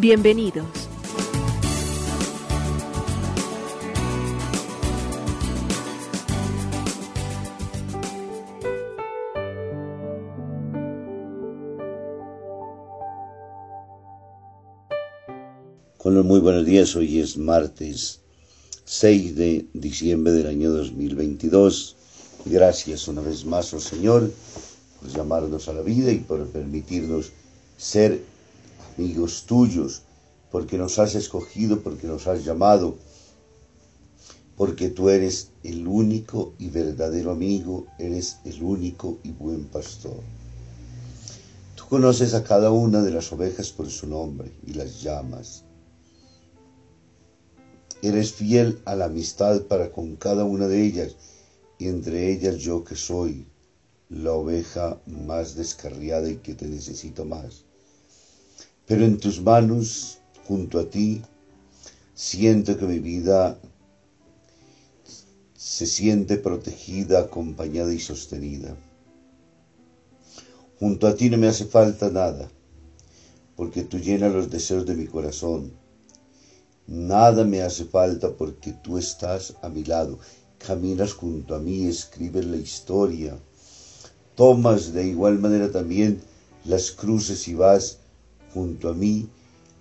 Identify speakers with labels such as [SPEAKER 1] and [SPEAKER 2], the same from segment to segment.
[SPEAKER 1] Bienvenidos.
[SPEAKER 2] Con los muy buenos días, hoy es martes 6 de diciembre del año 2022. Gracias una vez más, oh Señor, por llamarnos a la vida y por permitirnos ser amigos tuyos, porque nos has escogido, porque nos has llamado, porque tú eres el único y verdadero amigo, eres el único y buen pastor. Tú conoces a cada una de las ovejas por su nombre y las llamas Eres fiel a la amistad para con cada una de ellas, y entre ellas yo que soy la oveja más descarriada y que te necesito más. Pero en tus manos, junto a ti, siento que mi vida se siente protegida, acompañada y sostenida. Junto a ti no me hace falta nada, porque tú llenas los deseos de mi corazón Nada me hace falta porque tú estás a mi lado. Caminas junto a mí, escribes la historia. Tomas de igual manera también las cruces y vas junto a mí.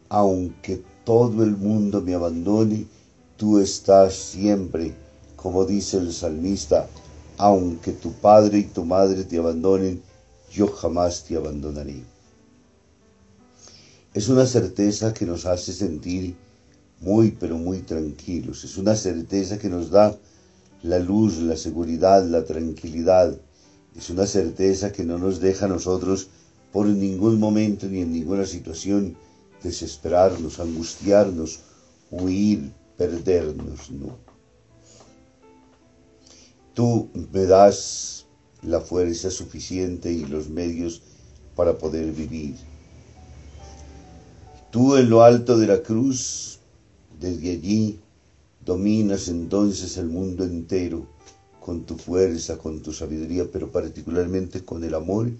[SPEAKER 2] Aunque todo el mundo me abandone, tú estás siempre, como dice el salmista, aunque tu padre y tu madre te abandonen, yo jamás te abandonaré. Es una certeza que nos hace sentir muy pero muy tranquilos. Es una certeza que nos da la luz, la seguridad, la tranquilidad. Es una certeza que no nos deja a nosotros por ningún momento ni en ninguna situación desesperarnos, angustiarnos, huir, perdernos, no. Tú me das la fuerza suficiente y los medios para poder vivir. Tú en lo alto de la cruz desde allí dominas entonces el mundo entero con tu fuerza, con tu sabiduría, pero particularmente con el amor,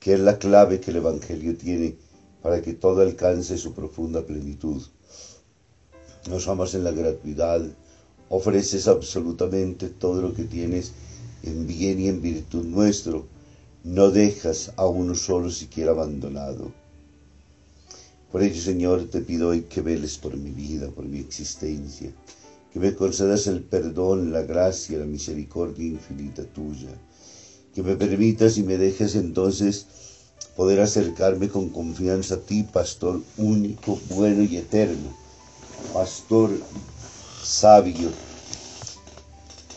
[SPEAKER 2] que es la clave que el Evangelio tiene para que todo alcance su profunda plenitud. Nos amas en la gratuidad, ofreces absolutamente todo lo que tienes en bien y en virtud nuestro, no dejas a uno solo siquiera abandonado. Por ello, Señor, te pido hoy que veles por mi vida, por mi existencia, que me concedas el perdón, la gracia, la misericordia infinita tuya, que me permitas y me dejes entonces poder acercarme con confianza a ti, pastor único, bueno y eterno, pastor sabio,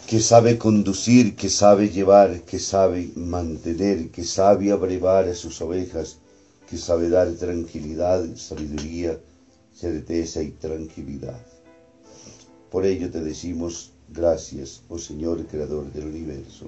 [SPEAKER 2] que sabe conducir, que sabe llevar, que sabe mantener, que sabe abrevar a sus ovejas, que sabe dar tranquilidad, sabiduría, certeza y tranquilidad. Por ello te decimos gracias, oh Señor Creador del universo.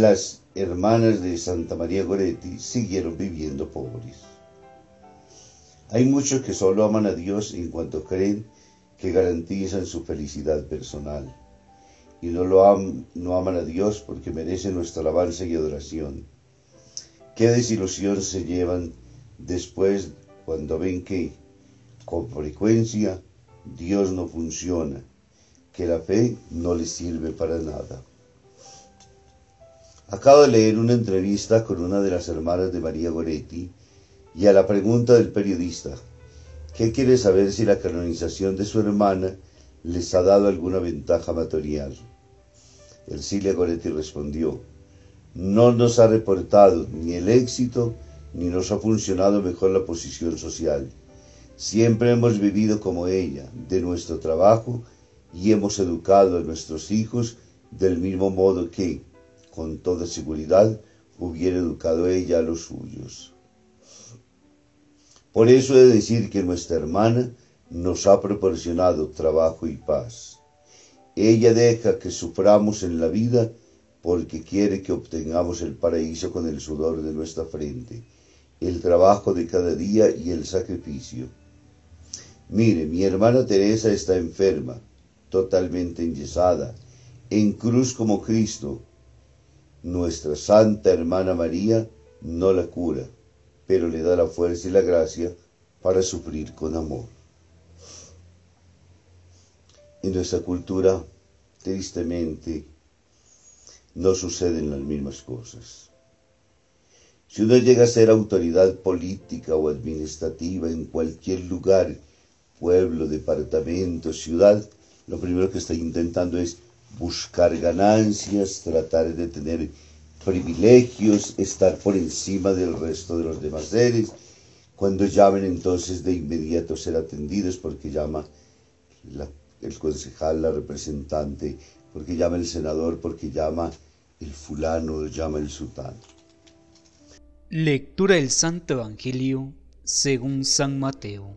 [SPEAKER 2] Las hermanas de Santa María Goretti siguieron viviendo pobres. Hay muchos que solo aman a Dios en cuanto creen que garantizan su felicidad personal y no, lo no aman a Dios porque merecen nuestra alabanza y adoración. Qué desilusión se llevan después cuando ven que, con frecuencia, Dios no funciona, que la fe no les sirve para nada. Acabo de leer una entrevista con una de las hermanas de María Goretti y a la pregunta del periodista, ¿qué quiere saber si la canonización de su hermana les ha dado alguna ventaja material? Ercilia Goretti respondió, no nos ha reportado ni el éxito ni nos ha funcionado mejor la posición social. Siempre hemos vivido como ella, de nuestro trabajo, y hemos educado a nuestros hijos del mismo modo que, con toda seguridad, hubiera educado ella a los suyos. Por eso he de decir que nuestra hermana nos ha proporcionado trabajo y paz. Ella deja que suframos en la vida porque quiere que obtengamos el paraíso con el sudor de nuestra frente, el trabajo de cada día y el sacrificio. Mire, mi hermana Teresa está enferma, totalmente enyesada, en cruz como Cristo. Nuestra Santa Hermana María no la cura, pero le da la fuerza y la gracia para sufrir con amor. En nuestra cultura, tristemente, no suceden las mismas cosas. Si uno llega a ser autoridad política o administrativa en cualquier lugar, pueblo, departamento, ciudad, lo primero que está intentando es buscar ganancias, tratar de tener privilegios, estar por encima del resto de los demás seres. Cuando llamen entonces de inmediato ser atendidos porque llama la el concejal, la representante, porque llama el senador, porque llama el fulano, llama el sultán.
[SPEAKER 3] Lectura del Santo Evangelio según San Mateo,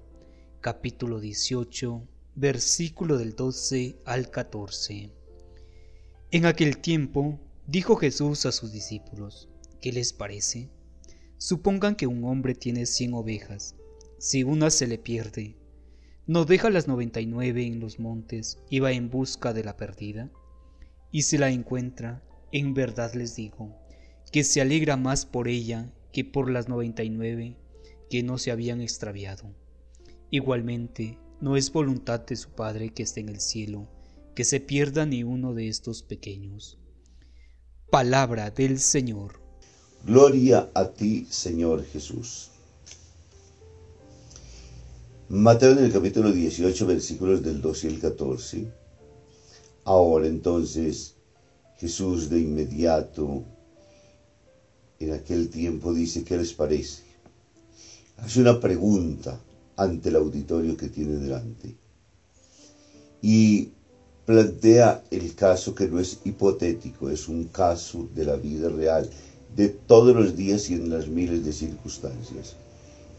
[SPEAKER 3] capítulo 18, versículo del 12 al 14. En aquel tiempo dijo Jesús a sus discípulos, ¿qué les parece? Supongan que un hombre tiene cien ovejas, si una se le pierde, no deja las noventa y nueve en los montes y va en busca de la perdida? Y si la encuentra, en verdad les digo, que se alegra más por ella que por las noventa y nueve que no se habían extraviado. Igualmente, no es voluntad de su Padre que esté en el cielo, que se pierda ni uno de estos pequeños. Palabra del Señor.
[SPEAKER 2] Gloria a ti, Señor Jesús. Mateo en el capítulo 18, versículos del 12 y el 14. Ahora entonces Jesús de inmediato en aquel tiempo dice, ¿qué les parece? Hace una pregunta ante el auditorio que tiene delante y plantea el caso que no es hipotético, es un caso de la vida real, de todos los días y en las miles de circunstancias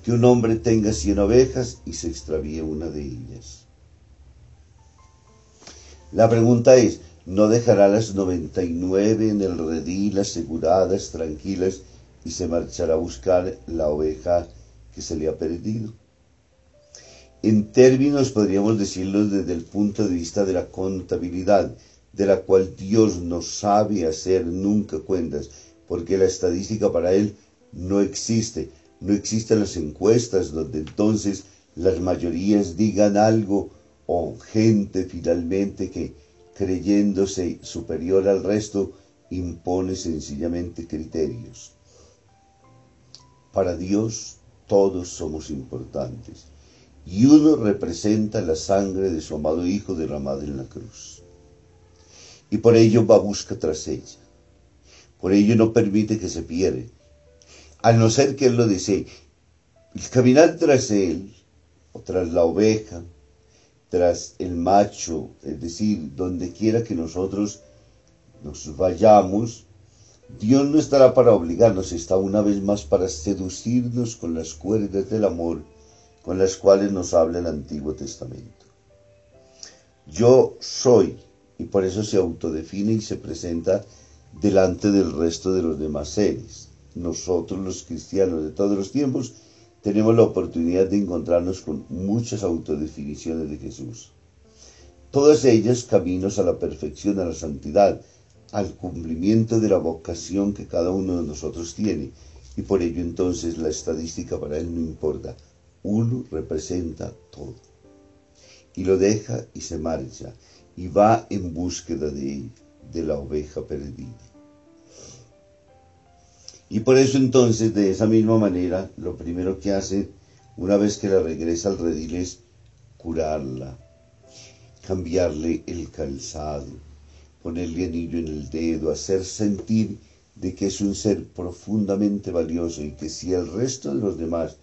[SPEAKER 2] que un hombre tenga cien ovejas y se extravíe una de ellas. La pregunta es, ¿no dejará las noventa y nueve en el redil aseguradas, tranquilas, y se marchará a buscar la oveja que se le ha perdido? En términos podríamos decirlo desde el punto de vista de la contabilidad, de la cual Dios no sabe hacer nunca cuentas, porque la estadística para Él no existe no existen las encuestas donde entonces las mayorías digan algo o gente finalmente que creyéndose superior al resto impone sencillamente criterios. Para Dios todos somos importantes y uno representa la sangre de su amado Hijo derramada en la cruz. Y por ello va busca tras ella. Por ello no permite que se pierda a no ser que Él lo desee. El caminar tras Él, o tras la oveja, tras el macho, es decir, donde quiera que nosotros nos vayamos, Dios no estará para obligarnos, está una vez más para seducirnos con las cuerdas del amor con las cuales nos habla el Antiguo Testamento. Yo soy, y por eso se autodefine y se presenta delante del resto de los demás seres. Nosotros los cristianos de todos los tiempos tenemos la oportunidad de encontrarnos con muchas autodefiniciones de Jesús. Todas ellas caminos a la perfección, a la santidad, al cumplimiento de la vocación que cada uno de nosotros tiene. Y por ello entonces la estadística para él no importa. Uno representa todo. Y lo deja y se marcha. Y va en búsqueda de, de la oveja perdida. Y por eso entonces, de esa misma manera, lo primero que hace una vez que la regresa al redil es curarla, cambiarle el calzado, ponerle anillo en el dedo, hacer sentir de que es un ser profundamente valioso y que si el resto de los demás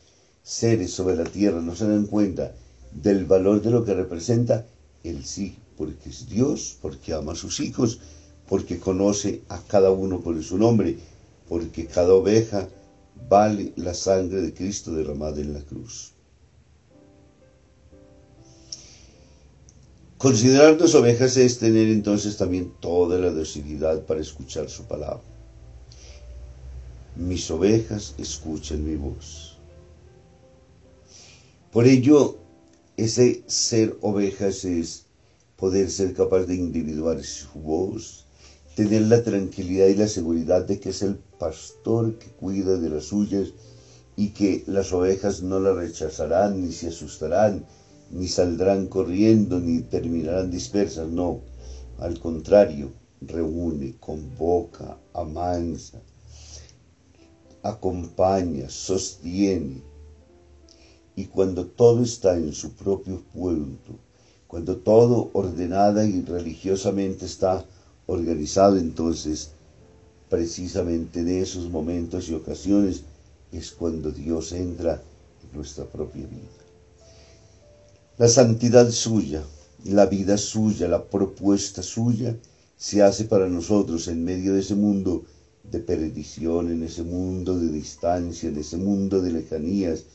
[SPEAKER 2] seres sobre la tierra no se dan cuenta del valor de lo que representa, él sí, porque es Dios, porque ama a sus hijos, porque conoce a cada uno por su nombre, porque cada oveja vale la sangre de Cristo derramada en la cruz. Considerarnos ovejas es tener entonces también toda la docilidad para escuchar su palabra. Mis ovejas escuchan mi voz. Por ello, ese ser ovejas es poder ser capaz de individuar su voz, tener la tranquilidad y la seguridad de que es el pastor que cuida de las suyas y que las ovejas no la rechazarán, ni se asustarán, ni saldrán corriendo, ni terminarán dispersas, no. Al contrario, reúne, convoca, amansa, acompaña, sostiene. Y cuando todo está en su propio punto, cuando todo ordenada y religiosamente está organizado, entonces precisamente en esos momentos y ocasiones es cuando Dios entra en nuestra propia vida. La santidad suya, la vida suya, la propuesta suya se hace para nosotros en medio de ese mundo de perdición, en ese mundo de distancia, en ese mundo de lejanías,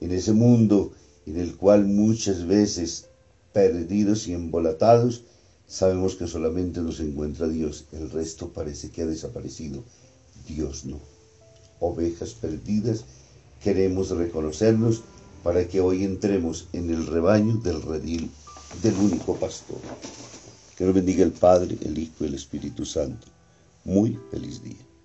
[SPEAKER 2] en ese mundo en el cual muchas veces perdidos y embolatados Sabemos que solamente nos encuentra Dios, el resto parece que ha desaparecido. Dios no. Ovejas perdidas, queremos reconocernos para que hoy entremos en el rebaño del redil del único pastor. Que nos bendiga el Padre, el Hijo y el Espíritu Santo. Muy feliz día.